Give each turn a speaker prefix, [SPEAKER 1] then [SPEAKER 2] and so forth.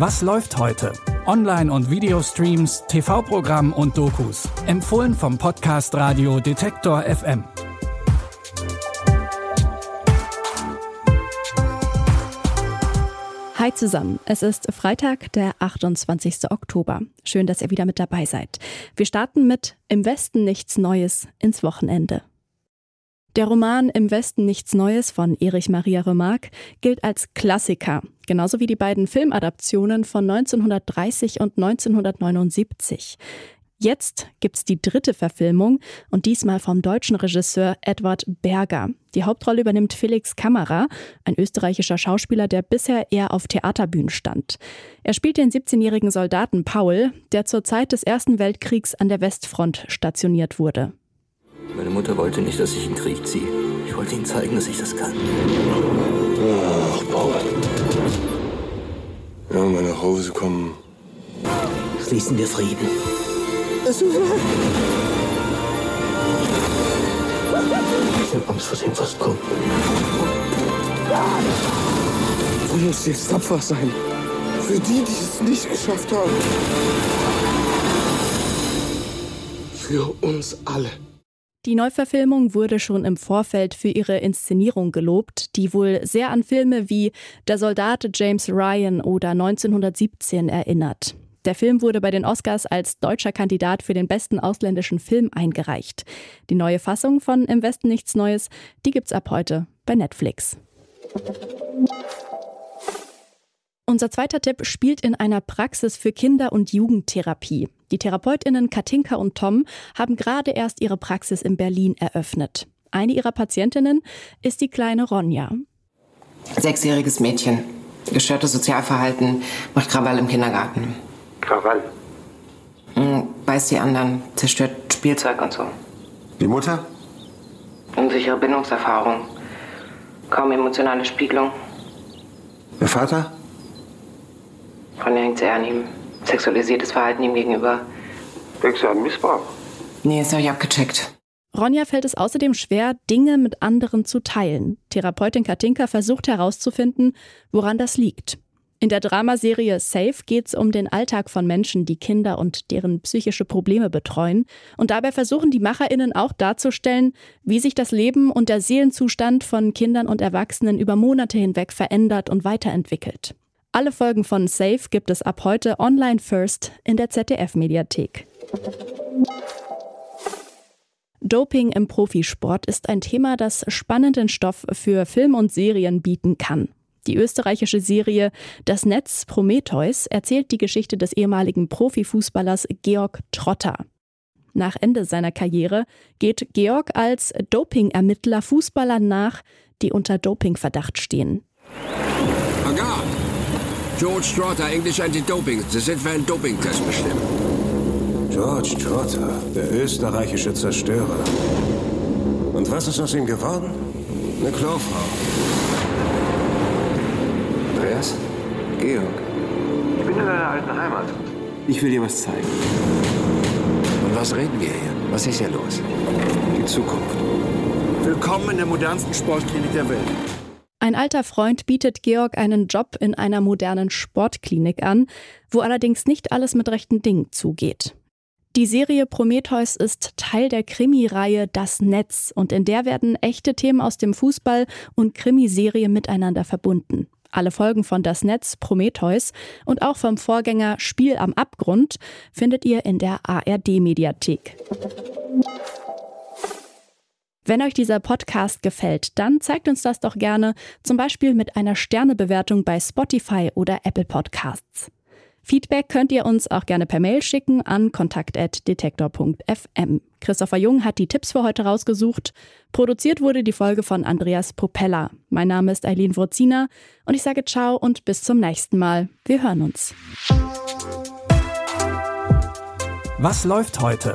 [SPEAKER 1] Was läuft heute? Online- und Videostreams, TV-Programm und Dokus. Empfohlen vom Podcast Radio Detektor FM.
[SPEAKER 2] Hi zusammen, es ist Freitag, der 28. Oktober. Schön, dass ihr wieder mit dabei seid. Wir starten mit Im Westen nichts Neues ins Wochenende. Der Roman Im Westen nichts Neues von Erich Maria Remarque gilt als Klassiker, genauso wie die beiden Filmadaptionen von 1930 und 1979. Jetzt gibt's die dritte Verfilmung und diesmal vom deutschen Regisseur Edward Berger. Die Hauptrolle übernimmt Felix Kammerer, ein österreichischer Schauspieler, der bisher eher auf Theaterbühnen stand. Er spielt den 17-jährigen Soldaten Paul, der zur Zeit des Ersten Weltkriegs an der Westfront stationiert wurde.
[SPEAKER 3] Meine Mutter wollte nicht, dass ich in den Krieg ziehe. Ich wollte ihnen zeigen, dass ich das kann.
[SPEAKER 4] Ach, Paul. Ja, wenn wir nach Hause kommen.
[SPEAKER 3] Schließen wir Frieden. Ich habe Angst vor dem, was kommt.
[SPEAKER 4] Du musst jetzt tapfer sein. Für die, die es nicht geschafft haben. Für uns alle.
[SPEAKER 2] Die Neuverfilmung wurde schon im Vorfeld für ihre Inszenierung gelobt, die wohl sehr an Filme wie Der Soldat James Ryan oder 1917 erinnert. Der Film wurde bei den Oscars als deutscher Kandidat für den besten ausländischen Film eingereicht. Die neue Fassung von Im Westen nichts Neues, die gibt's ab heute bei Netflix. Unser zweiter Tipp spielt in einer Praxis für Kinder- und Jugendtherapie. Die Therapeutinnen Katinka und Tom haben gerade erst ihre Praxis in Berlin eröffnet. Eine ihrer Patientinnen ist die kleine Ronja.
[SPEAKER 5] Sechsjähriges Mädchen. Gestörtes Sozialverhalten, macht Krawall im Kindergarten.
[SPEAKER 4] Krawall.
[SPEAKER 5] Hm, Beißt die anderen, zerstört Spielzeug und so.
[SPEAKER 4] Die Mutter?
[SPEAKER 5] Unsichere Bindungserfahrung. Kaum emotionale Spiegelung.
[SPEAKER 4] Der Vater?
[SPEAKER 5] Ronja hängt sehr an ihm. Sexualisiertes Verhalten ihm gegenüber.
[SPEAKER 4] Denkst du an Missbrauch?
[SPEAKER 5] Nee, ist euch abgecheckt.
[SPEAKER 2] Ronja fällt es außerdem schwer, Dinge mit anderen zu teilen. Therapeutin Katinka versucht herauszufinden, woran das liegt. In der Dramaserie Safe geht es um den Alltag von Menschen, die Kinder und deren psychische Probleme betreuen. Und dabei versuchen die MacherInnen auch darzustellen, wie sich das Leben und der Seelenzustand von Kindern und Erwachsenen über Monate hinweg verändert und weiterentwickelt. Alle Folgen von Safe gibt es ab heute online first in der ZDF-Mediathek. Doping im Profisport ist ein Thema, das spannenden Stoff für Film und Serien bieten kann. Die österreichische Serie Das Netz Prometheus erzählt die Geschichte des ehemaligen Profifußballers Georg Trotter. Nach Ende seiner Karriere geht Georg als Dopingermittler Fußballern nach, die unter Dopingverdacht stehen.
[SPEAKER 6] George Trotter, Englisch Anti-Doping. Sie sind für einen Dopingtest bestimmt.
[SPEAKER 7] George Trotter, der österreichische Zerstörer. Und was ist aus ihm geworden? Eine Klofrau.
[SPEAKER 3] Andreas? Georg?
[SPEAKER 4] Ich bin in deiner alten Heimat.
[SPEAKER 3] Ich will dir was zeigen.
[SPEAKER 6] Und was reden wir hier? Was ist hier los?
[SPEAKER 3] Die Zukunft.
[SPEAKER 8] Willkommen in der modernsten Sportklinik der Welt.
[SPEAKER 2] Ein alter Freund bietet Georg einen Job in einer modernen Sportklinik an, wo allerdings nicht alles mit rechten Dingen zugeht. Die Serie Prometheus ist Teil der Krimireihe Das Netz und in der werden echte Themen aus dem Fußball und Krimiserie miteinander verbunden. Alle Folgen von Das Netz Prometheus und auch vom Vorgänger Spiel am Abgrund findet ihr in der ARD-Mediathek. Wenn euch dieser Podcast gefällt, dann zeigt uns das doch gerne, zum Beispiel mit einer Sternebewertung bei Spotify oder Apple Podcasts. Feedback könnt ihr uns auch gerne per Mail schicken an kontakt.detektor.fm. Christopher Jung hat die Tipps für heute rausgesucht. Produziert wurde die Folge von Andreas Popella. Mein Name ist Eileen Wurzina und ich sage ciao und bis zum nächsten Mal. Wir hören uns.
[SPEAKER 1] Was läuft heute?